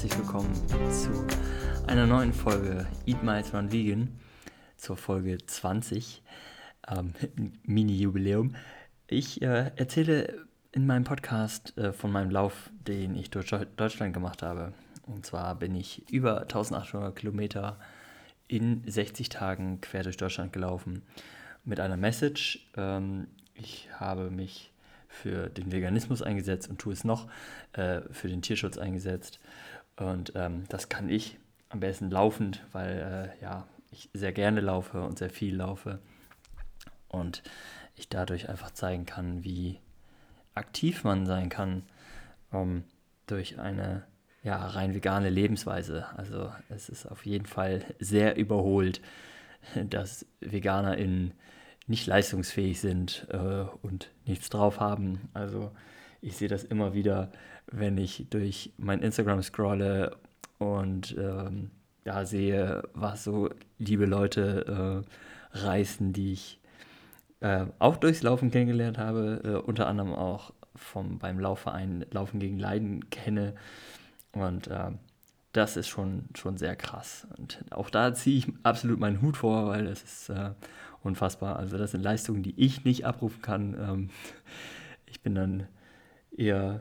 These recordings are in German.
herzlich willkommen zu einer neuen Folge Eat Miles Run Vegan, zur Folge 20, ähm, Mini-Jubiläum. Ich äh, erzähle in meinem Podcast äh, von meinem Lauf, den ich durch Deutschland gemacht habe. Und zwar bin ich über 1800 Kilometer in 60 Tagen quer durch Deutschland gelaufen mit einer Message. Ähm, ich habe mich für den Veganismus eingesetzt und tue es noch, äh, für den Tierschutz eingesetzt. Und ähm, das kann ich am besten laufend, weil äh, ja, ich sehr gerne laufe und sehr viel laufe. Und ich dadurch einfach zeigen kann, wie aktiv man sein kann ähm, durch eine ja, rein vegane Lebensweise. Also es ist auf jeden Fall sehr überholt, dass VeganerInnen nicht leistungsfähig sind äh, und nichts drauf haben. Also ich sehe das immer wieder, wenn ich durch mein Instagram scrolle und ähm, ja, sehe, was so liebe Leute äh, reißen, die ich äh, auch durchs Laufen kennengelernt habe, äh, unter anderem auch vom, beim Laufverein Laufen gegen Leiden kenne. Und äh, das ist schon, schon sehr krass. Und auch da ziehe ich absolut meinen Hut vor, weil das ist äh, unfassbar. Also das sind Leistungen, die ich nicht abrufen kann. Ähm, ich bin dann eher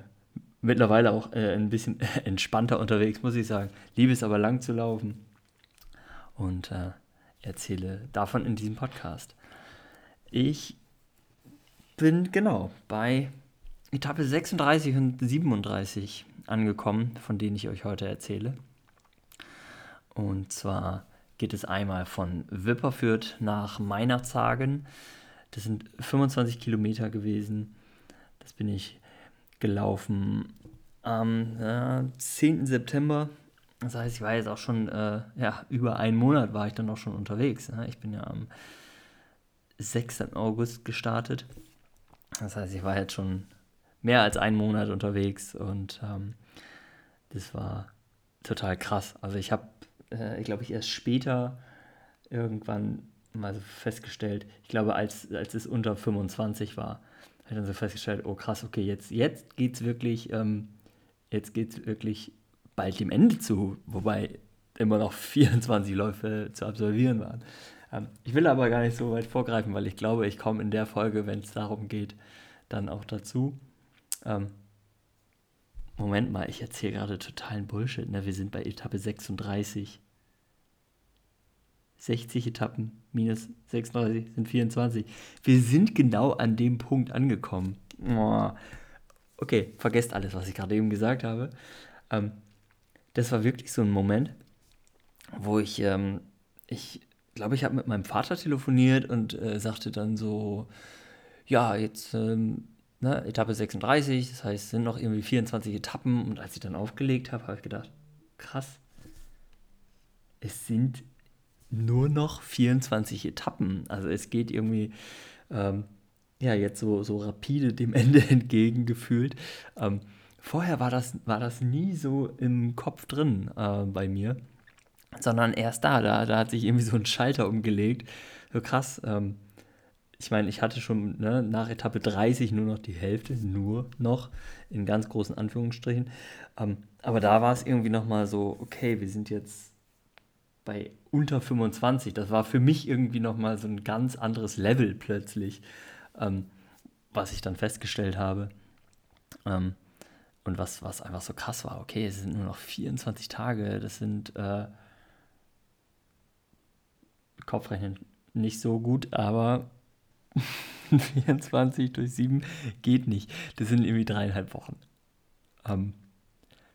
mittlerweile auch äh, ein bisschen entspannter unterwegs, muss ich sagen. Liebe es aber lang zu laufen und äh, erzähle davon in diesem Podcast. Ich bin genau bei Etappe 36 und 37 angekommen, von denen ich euch heute erzähle. Und zwar geht es einmal von Wipperfürth nach Meinerzhagen. Das sind 25 Kilometer gewesen. Das bin ich gelaufen am äh, 10. September. Das heißt, ich war jetzt auch schon, äh, ja, über einen Monat war ich dann auch schon unterwegs. Ne? Ich bin ja am 6. August gestartet. Das heißt, ich war jetzt schon mehr als einen Monat unterwegs und ähm, das war total krass. Also ich habe äh, glaube ich, erst später irgendwann mal so festgestellt, ich glaube, als, als es unter 25 war, habe dann so festgestellt, oh krass, okay, jetzt, jetzt es wirklich, ähm, jetzt geht wirklich bald dem Ende zu, wobei immer noch 24 Läufe zu absolvieren waren. Ähm, ich will aber gar nicht so weit vorgreifen, weil ich glaube, ich komme in der Folge, wenn es darum geht, dann auch dazu. Ähm, Moment mal, ich erzähle gerade totalen Bullshit. Ne? Wir sind bei Etappe 36. 60 Etappen minus 36 sind 24. Wir sind genau an dem Punkt angekommen. Okay, vergesst alles, was ich gerade eben gesagt habe. Ähm, das war wirklich so ein Moment, wo ich, ähm, ich glaube, ich habe mit meinem Vater telefoniert und äh, sagte dann so, ja, jetzt ähm, ne, Etappe 36, das heißt, es sind noch irgendwie 24 Etappen. Und als ich dann aufgelegt habe, habe ich gedacht, krass, es sind nur noch 24 Etappen. Also es geht irgendwie, ähm, ja, jetzt so, so rapide dem Ende entgegengefühlt. Ähm, vorher war das, war das nie so im Kopf drin äh, bei mir, sondern erst da, da, da hat sich irgendwie so ein Schalter umgelegt. So krass, ähm, ich meine, ich hatte schon ne, nach Etappe 30 nur noch die Hälfte, nur noch, in ganz großen Anführungsstrichen. Ähm, aber da war es irgendwie nochmal so, okay, wir sind jetzt bei unter 25. Das war für mich irgendwie nochmal so ein ganz anderes Level plötzlich, ähm, was ich dann festgestellt habe. Ähm, und was, was einfach so krass war, okay, es sind nur noch 24 Tage, das sind äh, Kopfrechnen nicht so gut, aber 24 durch 7 geht nicht. Das sind irgendwie dreieinhalb Wochen. Ähm,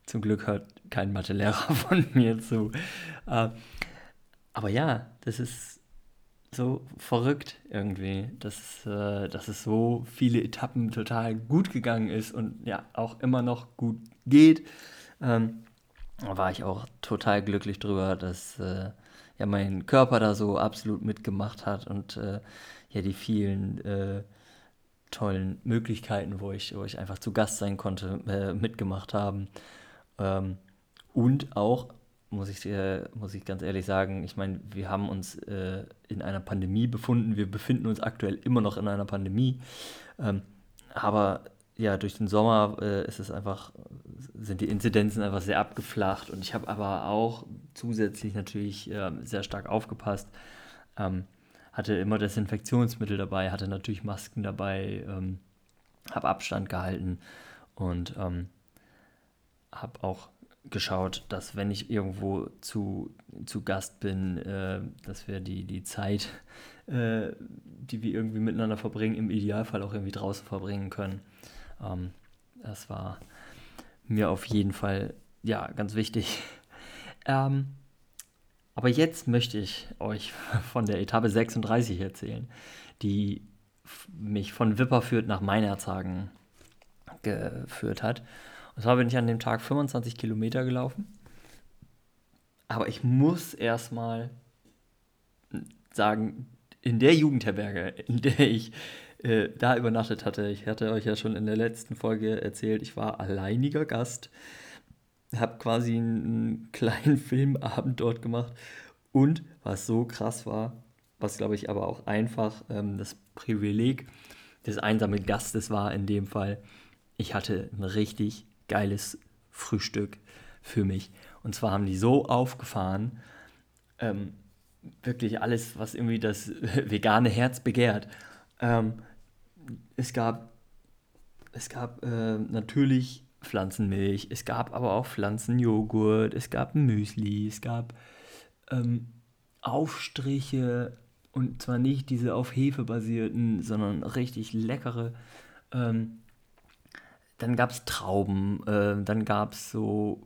zum Glück hört kein Mathelehrer von mir zu. Äh, aber ja, das ist so verrückt irgendwie, dass, äh, dass es so viele Etappen total gut gegangen ist und ja, auch immer noch gut geht. Ähm, da war ich auch total glücklich drüber, dass äh, ja mein Körper da so absolut mitgemacht hat und äh, ja die vielen äh, tollen Möglichkeiten, wo ich, wo ich einfach zu Gast sein konnte, äh, mitgemacht haben. Ähm, und auch, muss ich, äh, muss ich ganz ehrlich sagen, ich meine, wir haben uns äh, in einer Pandemie befunden, wir befinden uns aktuell immer noch in einer Pandemie. Ähm, aber ja, durch den Sommer äh, ist es einfach, sind die Inzidenzen einfach sehr abgeflacht und ich habe aber auch zusätzlich natürlich äh, sehr stark aufgepasst. Ähm, hatte immer Desinfektionsmittel dabei, hatte natürlich Masken dabei, ähm, habe Abstand gehalten und ähm, habe auch geschaut, dass wenn ich irgendwo zu, zu Gast bin, äh, dass wir die, die Zeit, äh, die wir irgendwie miteinander verbringen, im Idealfall auch irgendwie draußen verbringen können. Ähm, das war mir auf jeden Fall ja ganz wichtig. Ähm, aber jetzt möchte ich euch von der Etappe 36 erzählen, die mich von Wipperfürth nach Meinerzhagen geführt hat. Und zwar bin ich an dem Tag 25 Kilometer gelaufen. Aber ich muss erstmal sagen, in der Jugendherberge, in der ich äh, da übernachtet hatte, ich hatte euch ja schon in der letzten Folge erzählt, ich war alleiniger Gast, habe quasi einen kleinen Filmabend dort gemacht und was so krass war, was glaube ich aber auch einfach ähm, das Privileg des einsamen Gastes war in dem Fall, ich hatte ein richtig geiles Frühstück für mich. Und zwar haben die so aufgefahren, ähm, wirklich alles, was irgendwie das vegane Herz begehrt. Ähm, es gab, es gab äh, natürlich Pflanzenmilch, es gab aber auch Pflanzenjoghurt, es gab Müsli, es gab ähm, Aufstriche und zwar nicht diese auf Hefe basierten, sondern richtig leckere. Ähm, dann gab es Trauben, äh, dann gab es so,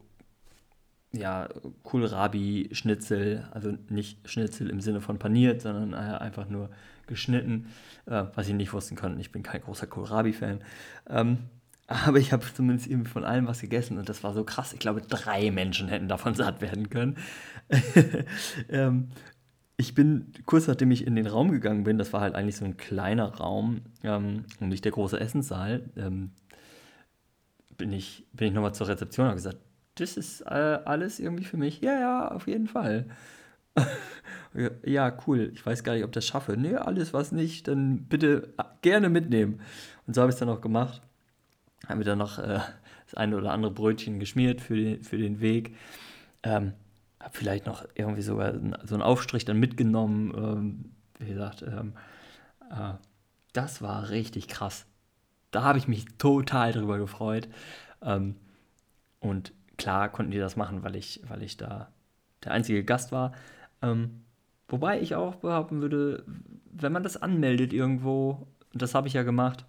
ja, Kohlrabi-Schnitzel, also nicht Schnitzel im Sinne von paniert, sondern äh, einfach nur geschnitten, äh, was ich nicht wussten konnten. Ich bin kein großer Kohlrabi-Fan. Ähm, aber ich habe zumindest irgendwie von allem was gegessen und das war so krass. Ich glaube, drei Menschen hätten davon satt werden können. ähm, ich bin kurz nachdem ich in den Raum gegangen bin, das war halt eigentlich so ein kleiner Raum ähm, und nicht der große Essenssaal, ähm, bin ich, bin ich nochmal zur Rezeption und habe gesagt, das ist äh, alles irgendwie für mich. Ja, ja, auf jeden Fall. ja, cool. Ich weiß gar nicht, ob das schaffe. Nee, alles was nicht, dann bitte gerne mitnehmen. Und so habe ich es dann auch gemacht. Habe mir dann noch äh, das eine oder andere Brötchen geschmiert für den, für den Weg. Ähm, habe vielleicht noch irgendwie sogar so einen Aufstrich dann mitgenommen. Ähm, wie gesagt, ähm, äh, das war richtig krass da habe ich mich total drüber gefreut. Ähm, und klar konnten die das machen, weil ich, weil ich da der einzige Gast war. Ähm, wobei ich auch behaupten würde, wenn man das anmeldet irgendwo, das habe ich ja gemacht,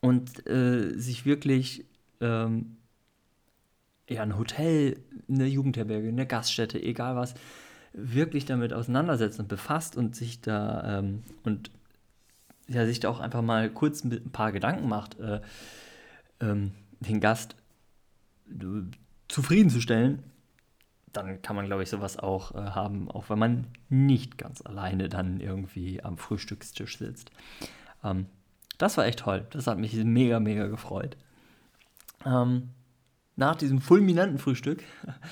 und äh, sich wirklich ähm, ja, ein Hotel, eine Jugendherberge, eine Gaststätte, egal was, wirklich damit auseinandersetzt und befasst und sich da ähm, und ja, sich da auch einfach mal kurz ein paar Gedanken macht, äh, ähm, den Gast äh, zufriedenzustellen, dann kann man, glaube ich, sowas auch äh, haben, auch wenn man nicht ganz alleine dann irgendwie am Frühstückstisch sitzt. Ähm, das war echt toll. Das hat mich mega, mega gefreut. Ähm, nach diesem fulminanten Frühstück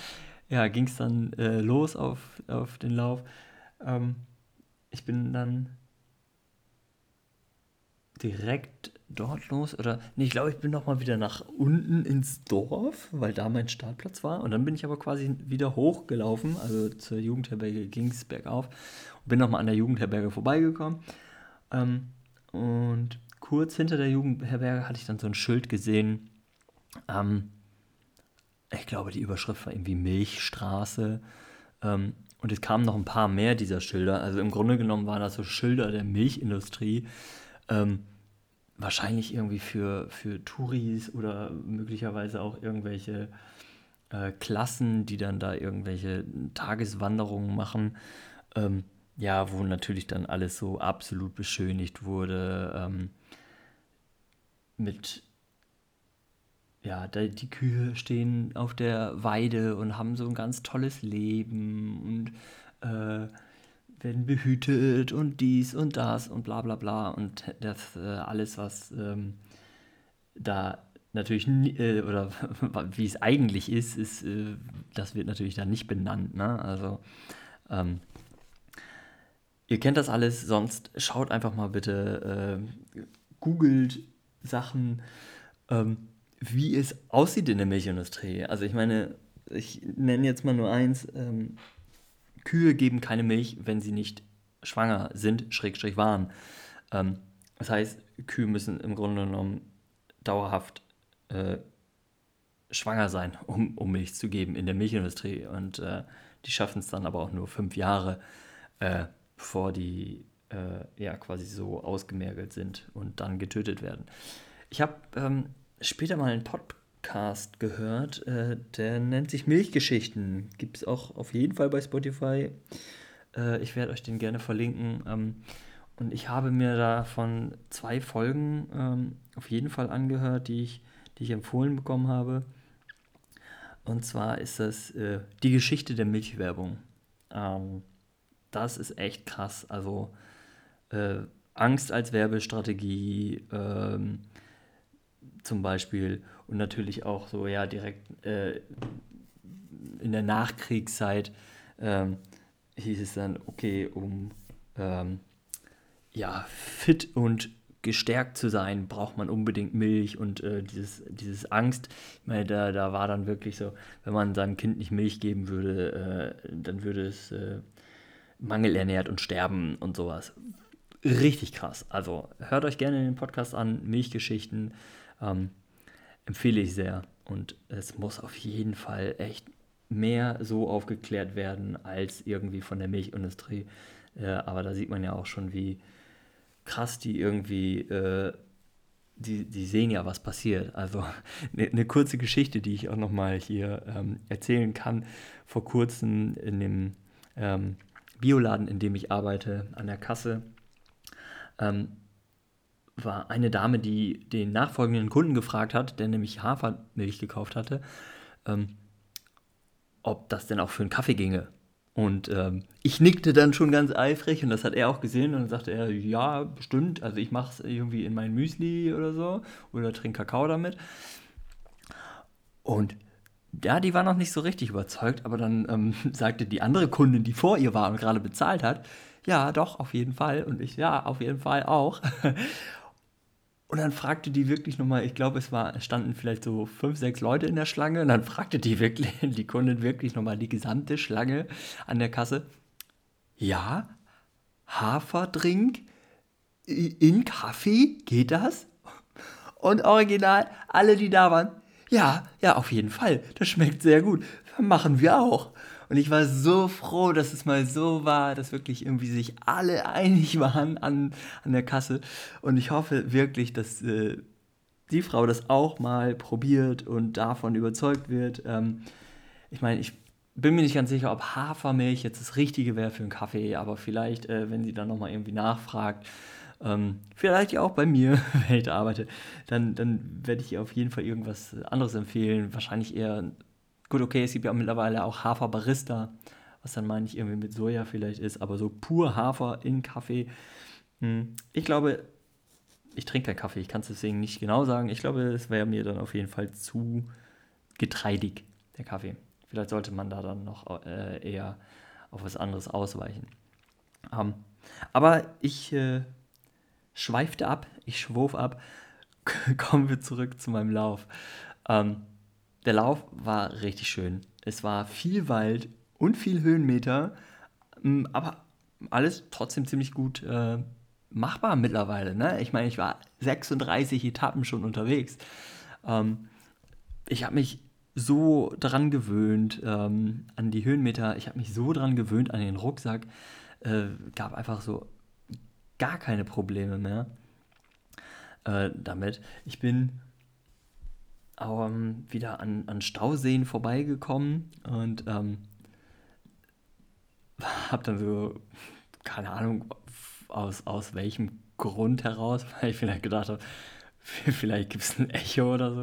ja, ging es dann äh, los auf, auf den Lauf. Ähm, ich bin dann direkt dort los? Oder nee, ich glaube, ich bin noch mal wieder nach unten ins Dorf, weil da mein Startplatz war. Und dann bin ich aber quasi wieder hochgelaufen, also zur Jugendherberge ging es bergauf. Und bin noch mal an der Jugendherberge vorbeigekommen. Ähm, und kurz hinter der Jugendherberge hatte ich dann so ein Schild gesehen, ähm, ich glaube, die Überschrift war irgendwie Milchstraße. Ähm, und es kamen noch ein paar mehr dieser Schilder, also im Grunde genommen waren das so Schilder der Milchindustrie, ähm, wahrscheinlich irgendwie für, für Touris oder möglicherweise auch irgendwelche äh, Klassen, die dann da irgendwelche Tageswanderungen machen. Ähm, ja, wo natürlich dann alles so absolut beschönigt wurde. Ähm, mit, ja, die Kühe stehen auf der Weide und haben so ein ganz tolles Leben und äh, werden behütet und dies und das und bla bla bla und das äh, alles, was ähm, da natürlich, äh, oder wie es eigentlich ist, ist, äh, das wird natürlich dann nicht benannt. Ne? Also, ähm, ihr kennt das alles, sonst schaut einfach mal bitte, äh, googelt Sachen ähm, wie es aussieht in der Milchindustrie. Also ich meine, ich nenne jetzt mal nur eins, ähm, Kühe geben keine Milch, wenn sie nicht schwanger sind, Schrägstrich waren. Ähm, das heißt, Kühe müssen im Grunde genommen dauerhaft äh, schwanger sein, um, um Milch zu geben in der Milchindustrie. Und äh, die schaffen es dann aber auch nur fünf Jahre, äh, bevor die äh, ja quasi so ausgemergelt sind und dann getötet werden. Ich habe ähm, später mal einen Podcast gehört, äh, der nennt sich Milchgeschichten. Gibt es auch auf jeden Fall bei Spotify. Äh, ich werde euch den gerne verlinken. Ähm, und ich habe mir davon zwei Folgen ähm, auf jeden Fall angehört, die ich, die ich empfohlen bekommen habe. Und zwar ist das äh, die Geschichte der Milchwerbung. Ähm, das ist echt krass. Also äh, Angst als Werbestrategie ähm, zum Beispiel und natürlich auch so ja direkt äh, in der Nachkriegszeit ähm, hieß es dann okay um ähm, ja fit und gestärkt zu sein, braucht man unbedingt Milch und äh, dieses, dieses Angst, ich meine, da, da war dann wirklich so, wenn man seinem Kind nicht Milch geben würde, äh, dann würde es äh, mangelernährt und sterben und sowas. Richtig krass. Also hört euch gerne den Podcast an, Milchgeschichten, ähm, empfehle ich sehr. Und es muss auf jeden Fall echt mehr so aufgeklärt werden als irgendwie von der Milchindustrie. Äh, aber da sieht man ja auch schon, wie krass die irgendwie, äh, die, die sehen ja, was passiert. Also eine ne kurze Geschichte, die ich auch nochmal hier ähm, erzählen kann. Vor kurzem in dem ähm, Bioladen, in dem ich arbeite, an der Kasse, ähm, war eine Dame, die den nachfolgenden Kunden gefragt hat, der nämlich Hafermilch gekauft hatte, ähm, ob das denn auch für einen Kaffee ginge. Und ähm, ich nickte dann schon ganz eifrig und das hat er auch gesehen und dann sagte er, ja, bestimmt, also ich mache es irgendwie in mein Müsli oder so oder trinke Kakao damit. Und ja, die war noch nicht so richtig überzeugt, aber dann ähm, sagte die andere Kundin, die vor ihr war und gerade bezahlt hat, ja, doch, auf jeden Fall. Und ich, ja, auf jeden Fall auch. Und dann fragte die wirklich nochmal, ich glaube, es war, standen vielleicht so fünf, sechs Leute in der Schlange. Und dann fragte die wirklich, die Kundin wirklich nochmal die gesamte Schlange an der Kasse. Ja, Haferdrink in Kaffee, geht das? Und original, alle, die da waren, ja, ja, auf jeden Fall, das schmeckt sehr gut. Machen wir auch. Und ich war so froh, dass es mal so war, dass wirklich irgendwie sich alle einig waren an, an der Kasse. Und ich hoffe wirklich, dass äh, die Frau das auch mal probiert und davon überzeugt wird. Ähm, ich meine, ich bin mir nicht ganz sicher, ob Hafermilch jetzt das Richtige wäre für einen Kaffee, aber vielleicht, äh, wenn sie dann nochmal irgendwie nachfragt, ähm, vielleicht ja auch bei mir, wenn ich da arbeite, dann, dann werde ich ihr auf jeden Fall irgendwas anderes empfehlen. Wahrscheinlich eher Gut, okay, es gibt ja mittlerweile auch Haferbarista, was dann meine ich irgendwie mit Soja vielleicht ist, aber so pur Hafer in Kaffee. Hm, ich glaube, ich trinke keinen Kaffee, ich kann es deswegen nicht genau sagen. Ich glaube, es wäre mir dann auf jeden Fall zu getreidig, der Kaffee. Vielleicht sollte man da dann noch äh, eher auf was anderes ausweichen. Um, ähm, aber ich äh, schweifte ab, ich schwurf ab. Kommen wir zurück zu meinem Lauf. Ähm, der Lauf war richtig schön. Es war viel Wald und viel Höhenmeter, mm, aber alles trotzdem ziemlich gut äh, machbar mittlerweile. Ne? Ich meine, ich war 36 Etappen schon unterwegs. Ähm, ich habe mich so dran gewöhnt ähm, an die Höhenmeter. Ich habe mich so dran gewöhnt an den Rucksack. Äh, gab einfach so gar keine Probleme mehr äh, damit. Ich bin ähm, wieder an, an Stauseen vorbeigekommen und ähm, habe dann so, keine Ahnung, aus, aus welchem Grund heraus, weil ich vielleicht gedacht habe, vielleicht gibt es ein Echo oder so.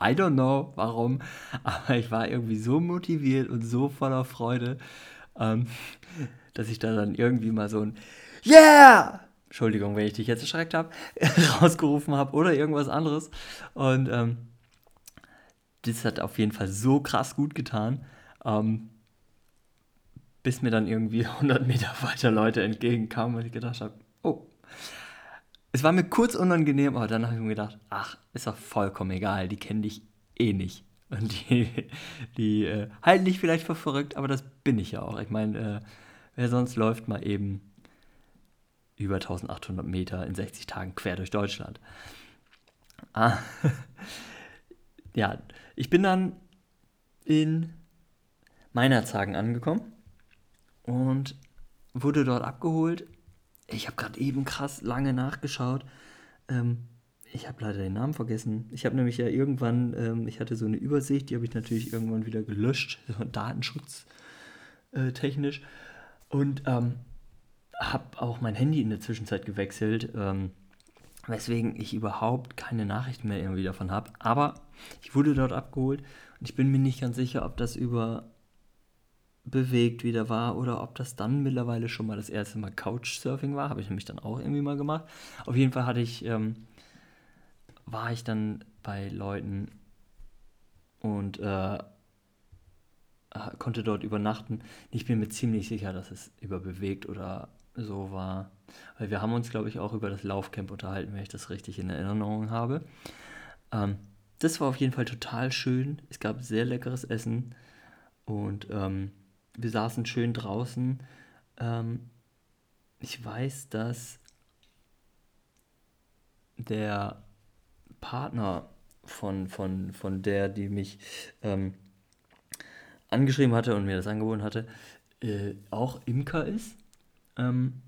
I don't know warum, aber ich war irgendwie so motiviert und so voller Freude, ähm, dass ich da dann irgendwie mal so ein Yeah! Entschuldigung, wenn ich dich jetzt erschreckt habe, rausgerufen habe oder irgendwas anderes. Und ähm, das hat auf jeden Fall so krass gut getan. Ähm, bis mir dann irgendwie 100 Meter weiter Leute entgegenkamen und ich gedacht habe, oh, es war mir kurz unangenehm, aber dann habe ich mir gedacht, ach, ist doch vollkommen egal, die kennen dich eh nicht. Und die, die äh, halten dich vielleicht für verrückt, aber das bin ich ja auch. Ich meine, äh, wer sonst läuft mal eben über 1800 Meter in 60 Tagen quer durch Deutschland. Ah, ja, ich bin dann in Meinerzhagen angekommen und wurde dort abgeholt. Ich habe gerade eben krass lange nachgeschaut. Ähm, ich habe leider den Namen vergessen. Ich habe nämlich ja irgendwann, ähm, ich hatte so eine Übersicht, die habe ich natürlich irgendwann wieder gelöscht, datenschutztechnisch. Äh, und ähm, habe auch mein Handy in der Zwischenzeit gewechselt, ähm, weswegen ich überhaupt keine Nachrichten mehr irgendwie davon habe. Aber ich wurde dort abgeholt und ich bin mir nicht ganz sicher, ob das über bewegt wieder war oder ob das dann mittlerweile schon mal das erste Mal Couchsurfing war. Habe ich nämlich dann auch irgendwie mal gemacht. Auf jeden Fall hatte ich, ähm, war ich dann bei Leuten und äh, konnte dort übernachten. Ich bin mir ziemlich sicher, dass es über bewegt oder so war. Weil wir haben uns, glaube ich, auch über das Laufcamp unterhalten, wenn ich das richtig in Erinnerung habe. Ähm, das war auf jeden Fall total schön. Es gab sehr leckeres Essen und ähm, wir saßen schön draußen. Ähm, ich weiß, dass der Partner von, von, von der, die mich ähm, angeschrieben hatte und mir das angeboten hatte, äh, auch Imker ist. Ähm,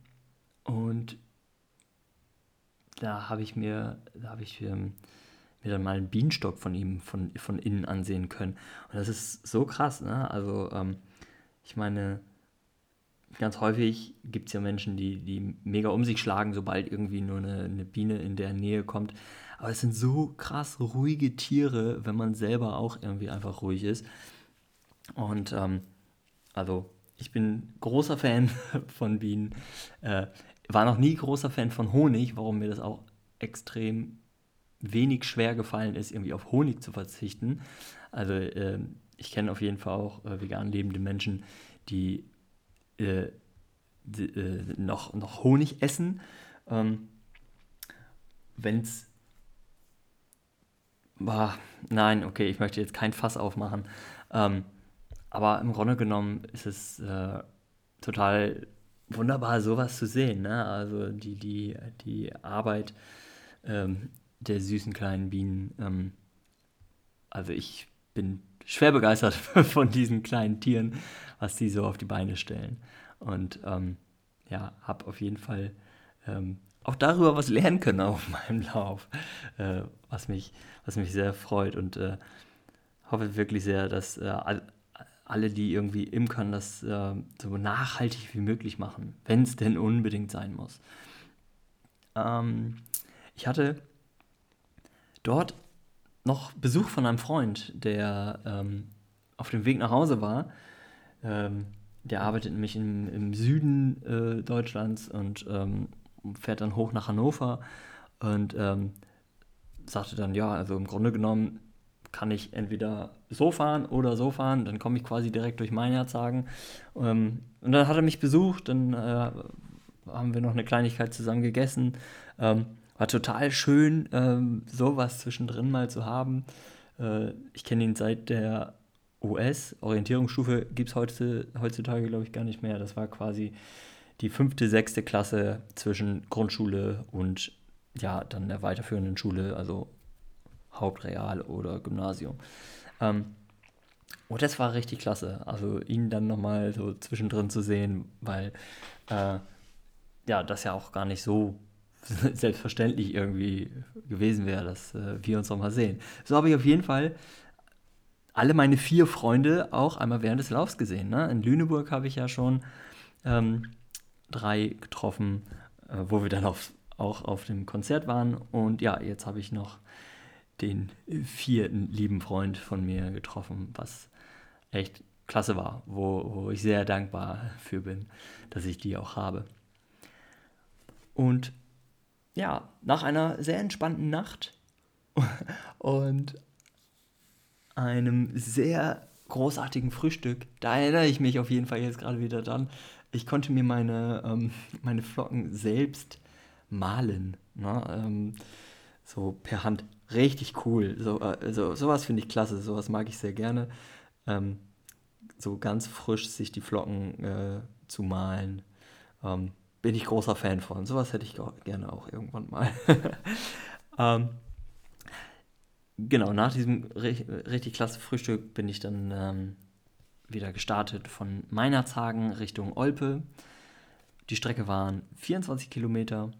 und da habe ich mir, da habe ich ähm, mir dann mal einen Bienenstock von ihm von, von innen ansehen können. Und das ist so krass, ne? Also, ähm, ich meine, ganz häufig gibt es ja Menschen, die, die mega um sich schlagen, sobald irgendwie nur eine, eine Biene in der Nähe kommt. Aber es sind so krass ruhige Tiere, wenn man selber auch irgendwie einfach ruhig ist. Und ähm, also ich bin großer Fan von Bienen. Äh, war noch nie großer Fan von Honig, warum mir das auch extrem wenig schwer gefallen ist, irgendwie auf Honig zu verzichten. Also äh, ich kenne auf jeden Fall auch äh, vegan lebende Menschen, die, äh, die äh, noch, noch Honig essen. Ähm, Wenn es nein, okay, ich möchte jetzt kein Fass aufmachen. Ähm, aber im Grunde genommen ist es äh, total wunderbar, sowas zu sehen. Ne? Also die, die, die Arbeit ähm, der süßen kleinen Bienen. Ähm, also ich bin schwer begeistert von diesen kleinen Tieren, was die so auf die Beine stellen. Und ähm, ja, habe auf jeden Fall ähm, auch darüber was lernen können auf meinem Lauf, äh, was, mich, was mich sehr freut und äh, hoffe wirklich sehr, dass äh, alle, die irgendwie imkern, das äh, so nachhaltig wie möglich machen, wenn es denn unbedingt sein muss. Ähm, ich hatte dort noch Besuch von einem Freund, der ähm, auf dem Weg nach Hause war. Ähm, der arbeitet nämlich im, im Süden äh, Deutschlands und ähm, fährt dann hoch nach Hannover und ähm, sagte dann, ja, also im Grunde genommen kann ich entweder so fahren oder so fahren, dann komme ich quasi direkt durch Meinerzhagen. Ähm, und dann hat er mich besucht, dann äh, haben wir noch eine Kleinigkeit zusammen gegessen. Ähm, war total schön, ähm, sowas zwischendrin mal zu haben. Äh, ich kenne ihn seit der US, Orientierungsstufe gibt es heute, heutzutage, glaube ich, gar nicht mehr. Das war quasi die fünfte, sechste Klasse zwischen Grundschule und ja, dann der weiterführenden Schule, also Hauptreal oder Gymnasium. Ähm, und das war richtig klasse. Also ihn dann nochmal so zwischendrin zu sehen, weil äh, ja, das ja auch gar nicht so selbstverständlich irgendwie gewesen wäre, dass äh, wir uns nochmal sehen. So habe ich auf jeden Fall alle meine vier Freunde auch einmal während des Laufs gesehen. Ne? In Lüneburg habe ich ja schon ähm, drei getroffen, äh, wo wir dann auf, auch auf dem Konzert waren. Und ja, jetzt habe ich noch den vierten lieben Freund von mir getroffen, was echt klasse war, wo, wo ich sehr dankbar für bin, dass ich die auch habe. Und ja, nach einer sehr entspannten Nacht und einem sehr großartigen Frühstück, da erinnere ich mich auf jeden Fall jetzt gerade wieder dran. Ich konnte mir meine, ähm, meine Flocken selbst malen. Ne? Ähm, so per Hand. Richtig cool. So, also, sowas finde ich klasse, sowas mag ich sehr gerne. Ähm, so ganz frisch sich die Flocken äh, zu malen. Ähm, bin ich großer Fan von. Sowas hätte ich gerne auch irgendwann mal. ähm, genau, nach diesem richtig klasse Frühstück bin ich dann ähm, wieder gestartet von Meinerzhagen Richtung Olpe. Die Strecke waren 24 Kilometer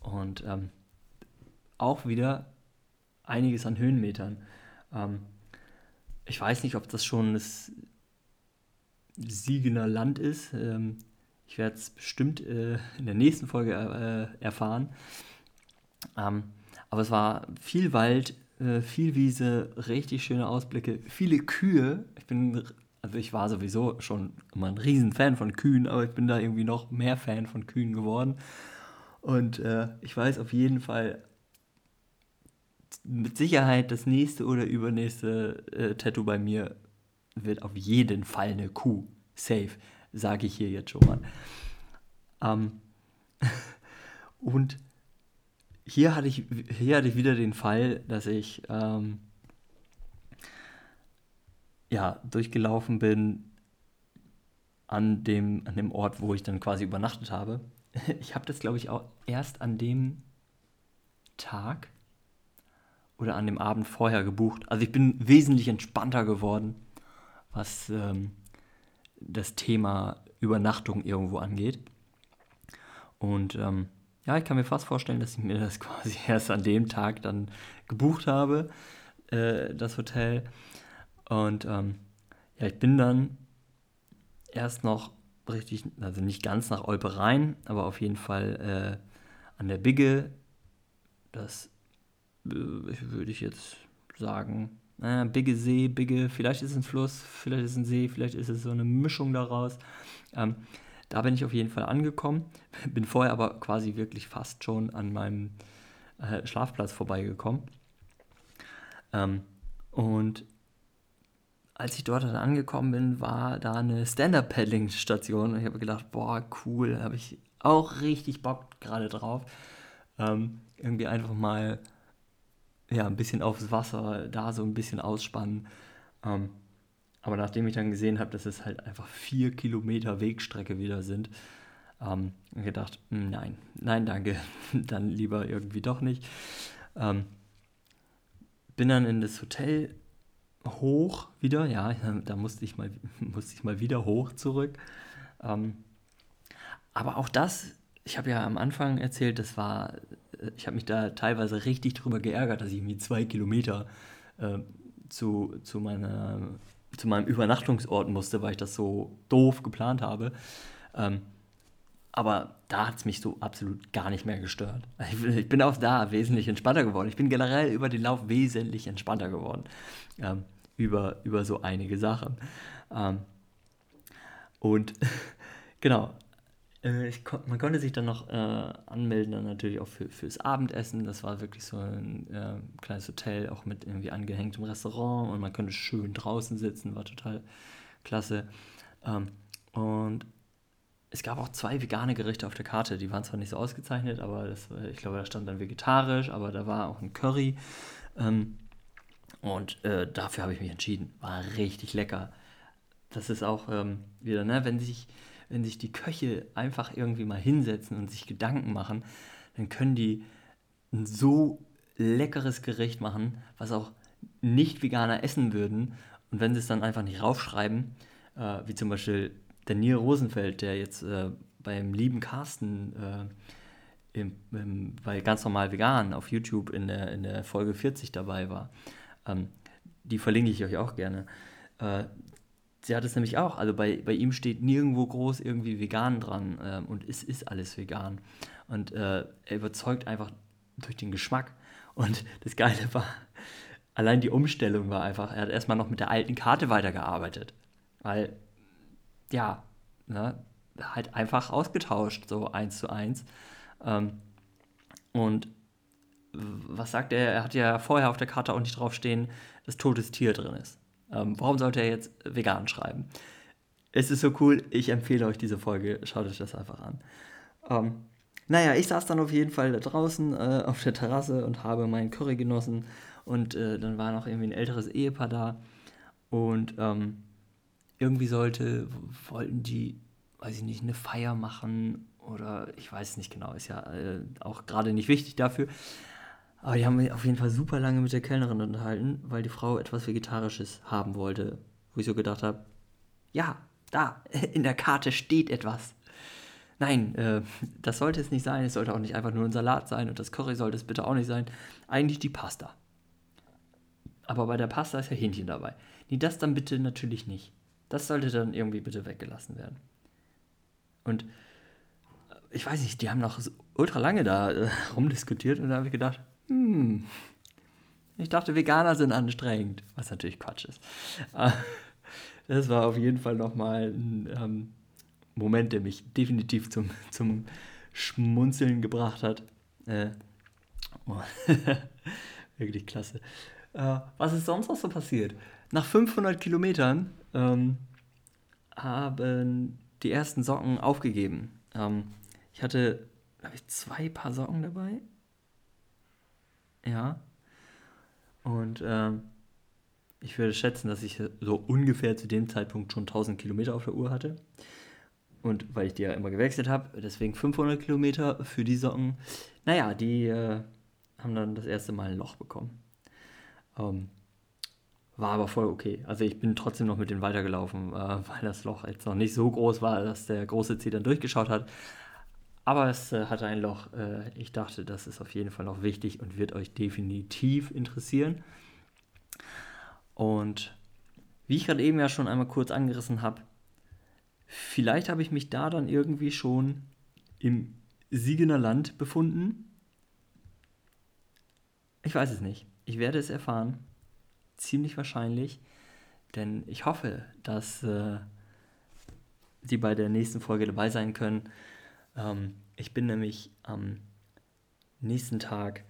und ähm, auch wieder einiges an Höhenmetern. Ähm, ich weiß nicht, ob das schon das Siegener Land ist. Ähm, ich werde es bestimmt äh, in der nächsten Folge äh, erfahren. Ähm, aber es war viel Wald, äh, viel Wiese, richtig schöne Ausblicke, viele Kühe. Ich bin, also ich war sowieso schon immer ein Riesenfan von Kühen, aber ich bin da irgendwie noch mehr Fan von Kühen geworden. Und äh, ich weiß auf jeden Fall, mit Sicherheit das nächste oder übernächste äh, Tattoo bei mir wird auf jeden Fall eine Kuh. Safe, sage ich hier jetzt schon mal. Ähm, und hier hatte, ich, hier hatte ich wieder den Fall, dass ich ähm, ja, durchgelaufen bin an dem, an dem Ort, wo ich dann quasi übernachtet habe. Ich habe das, glaube ich, auch erst an dem Tag oder an dem Abend vorher gebucht. Also ich bin wesentlich entspannter geworden, was ähm, das Thema Übernachtung irgendwo angeht. Und ähm, ja, ich kann mir fast vorstellen, dass ich mir das quasi erst an dem Tag dann gebucht habe, äh, das Hotel. Und ähm, ja, ich bin dann erst noch richtig, also nicht ganz nach Olpe rein, aber auf jeden Fall äh, an der Bigge. Das würde ich jetzt sagen, äh, Bigge See, Bigge, vielleicht ist es ein Fluss, vielleicht ist es ein See, vielleicht ist es so eine Mischung daraus. Ähm, da bin ich auf jeden Fall angekommen, bin vorher aber quasi wirklich fast schon an meinem äh, Schlafplatz vorbeigekommen. Ähm, und als ich dort dann angekommen bin, war da eine Stand-Up-Paddling-Station und ich habe gedacht, boah, cool, habe ich auch richtig Bock gerade drauf. Ähm, irgendwie einfach mal ja, ein bisschen aufs Wasser, da so ein bisschen ausspannen. Ähm, aber nachdem ich dann gesehen habe, dass es halt einfach vier Kilometer Wegstrecke wieder sind, ähm, gedacht, hm, nein, nein, danke, dann lieber irgendwie doch nicht. Ähm, bin dann in das Hotel hoch wieder, ja, da musste ich mal, musste ich mal wieder hoch zurück. Ähm, aber auch das, ich habe ja am Anfang erzählt, das war ich habe mich da teilweise richtig drüber geärgert, dass ich irgendwie zwei Kilometer äh, zu, zu, meiner, zu meinem Übernachtungsort musste, weil ich das so doof geplant habe. Ähm, aber da hat es mich so absolut gar nicht mehr gestört. Ich, ich, bin auch da wesentlich entspannter geworden. Ich bin generell über den Lauf wesentlich entspannter geworden. Ähm, über, über so einige Sachen. Ähm, und genau, ich, man konnte sich dann noch äh, anmelden, dann natürlich auch für, fürs Abendessen. Das war wirklich so ein äh, kleines Hotel, auch mit irgendwie angehängtem Restaurant und man konnte schön draußen sitzen, war total klasse. Ähm, und es gab auch zwei vegane Gerichte auf der Karte, die waren zwar nicht so ausgezeichnet, aber das, ich glaube, da stand dann vegetarisch, aber da war auch ein Curry. Ähm, und äh, dafür habe ich mich entschieden. War richtig lecker. Das ist auch ähm, wieder, ne, wenn sich wenn sich die Köche einfach irgendwie mal hinsetzen und sich Gedanken machen, dann können die ein so leckeres Gericht machen, was auch Nicht-Veganer essen würden. Und wenn sie es dann einfach nicht raufschreiben, äh, wie zum Beispiel der Nier Rosenfeld, der jetzt äh, beim lieben Carsten äh, im, im, bei ganz normal vegan auf YouTube in der, in der Folge 40 dabei war, ähm, die verlinke ich euch auch gerne. Sie hat es nämlich auch. Also bei, bei ihm steht nirgendwo groß irgendwie vegan dran ähm, und es ist alles vegan. Und äh, er überzeugt einfach durch den Geschmack. Und das Geile war, allein die Umstellung war einfach, er hat erstmal noch mit der alten Karte weitergearbeitet. Weil, ja, ne, halt einfach ausgetauscht, so eins zu eins. Ähm, und was sagt er? Er hat ja vorher auf der Karte auch nicht draufstehen, dass totes Tier drin ist. Ähm, warum sollte er jetzt vegan schreiben? Es ist so cool, ich empfehle euch diese Folge, schaut euch das einfach an. Ähm, Naja, ich saß dann auf jeden Fall da draußen äh, auf der Terrasse und habe meinen Curry genossen. Und äh, dann war noch irgendwie ein älteres Ehepaar da. Und ähm, irgendwie sollte, wollten die, weiß ich nicht, eine Feier machen oder ich weiß nicht genau, ist ja äh, auch gerade nicht wichtig dafür. Aber die haben mich auf jeden Fall super lange mit der Kellnerin unterhalten, weil die Frau etwas Vegetarisches haben wollte. Wo ich so gedacht habe, ja, da, in der Karte steht etwas. Nein, äh, das sollte es nicht sein. Es sollte auch nicht einfach nur ein Salat sein und das Curry sollte es bitte auch nicht sein. Eigentlich die Pasta. Aber bei der Pasta ist ja Hähnchen dabei. Nee, das dann bitte natürlich nicht. Das sollte dann irgendwie bitte weggelassen werden. Und äh, ich weiß nicht, die haben noch ultra lange da äh, rumdiskutiert und da habe ich gedacht, hm, ich dachte, Veganer sind anstrengend, was natürlich Quatsch ist. Das war auf jeden Fall nochmal ein ähm, Moment, der mich definitiv zum, zum Schmunzeln gebracht hat. Äh, oh, wirklich klasse. Äh, was ist sonst noch so passiert? Nach 500 Kilometern ähm, haben die ersten Socken aufgegeben. Ähm, ich hatte, glaube ich, zwei Paar Socken dabei. Ja. Und ähm, ich würde schätzen, dass ich so ungefähr zu dem Zeitpunkt schon 1000 Kilometer auf der Uhr hatte. Und weil ich die ja immer gewechselt habe, deswegen 500 Kilometer für die Socken. Naja, die äh, haben dann das erste Mal ein Loch bekommen. Ähm, war aber voll okay. Also ich bin trotzdem noch mit denen weitergelaufen, äh, weil das Loch jetzt noch nicht so groß war, dass der große Zeh dann durchgeschaut hat. Aber es äh, hatte ein Loch. Äh, ich dachte, das ist auf jeden Fall noch wichtig und wird euch definitiv interessieren. Und wie ich gerade eben ja schon einmal kurz angerissen habe, vielleicht habe ich mich da dann irgendwie schon im Siegener Land befunden. Ich weiß es nicht. Ich werde es erfahren ziemlich wahrscheinlich, denn ich hoffe, dass äh, Sie bei der nächsten Folge dabei sein können. Ähm, ich bin nämlich am nächsten Tag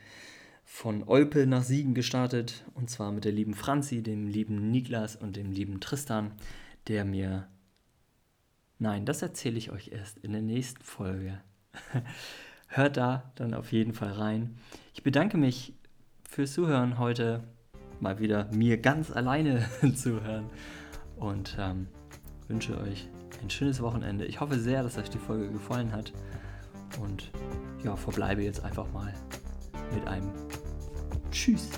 von Olpe nach Siegen gestartet und zwar mit der lieben Franzi, dem lieben Niklas und dem lieben Tristan, der mir. Nein, das erzähle ich euch erst in der nächsten Folge. Hört da dann auf jeden Fall rein. Ich bedanke mich fürs Zuhören heute mal wieder mir ganz alleine zuhören. Und ähm, wünsche euch ein schönes Wochenende. Ich hoffe sehr, dass euch die Folge gefallen hat. Und ja, verbleibe jetzt einfach mal mit einem Tschüss.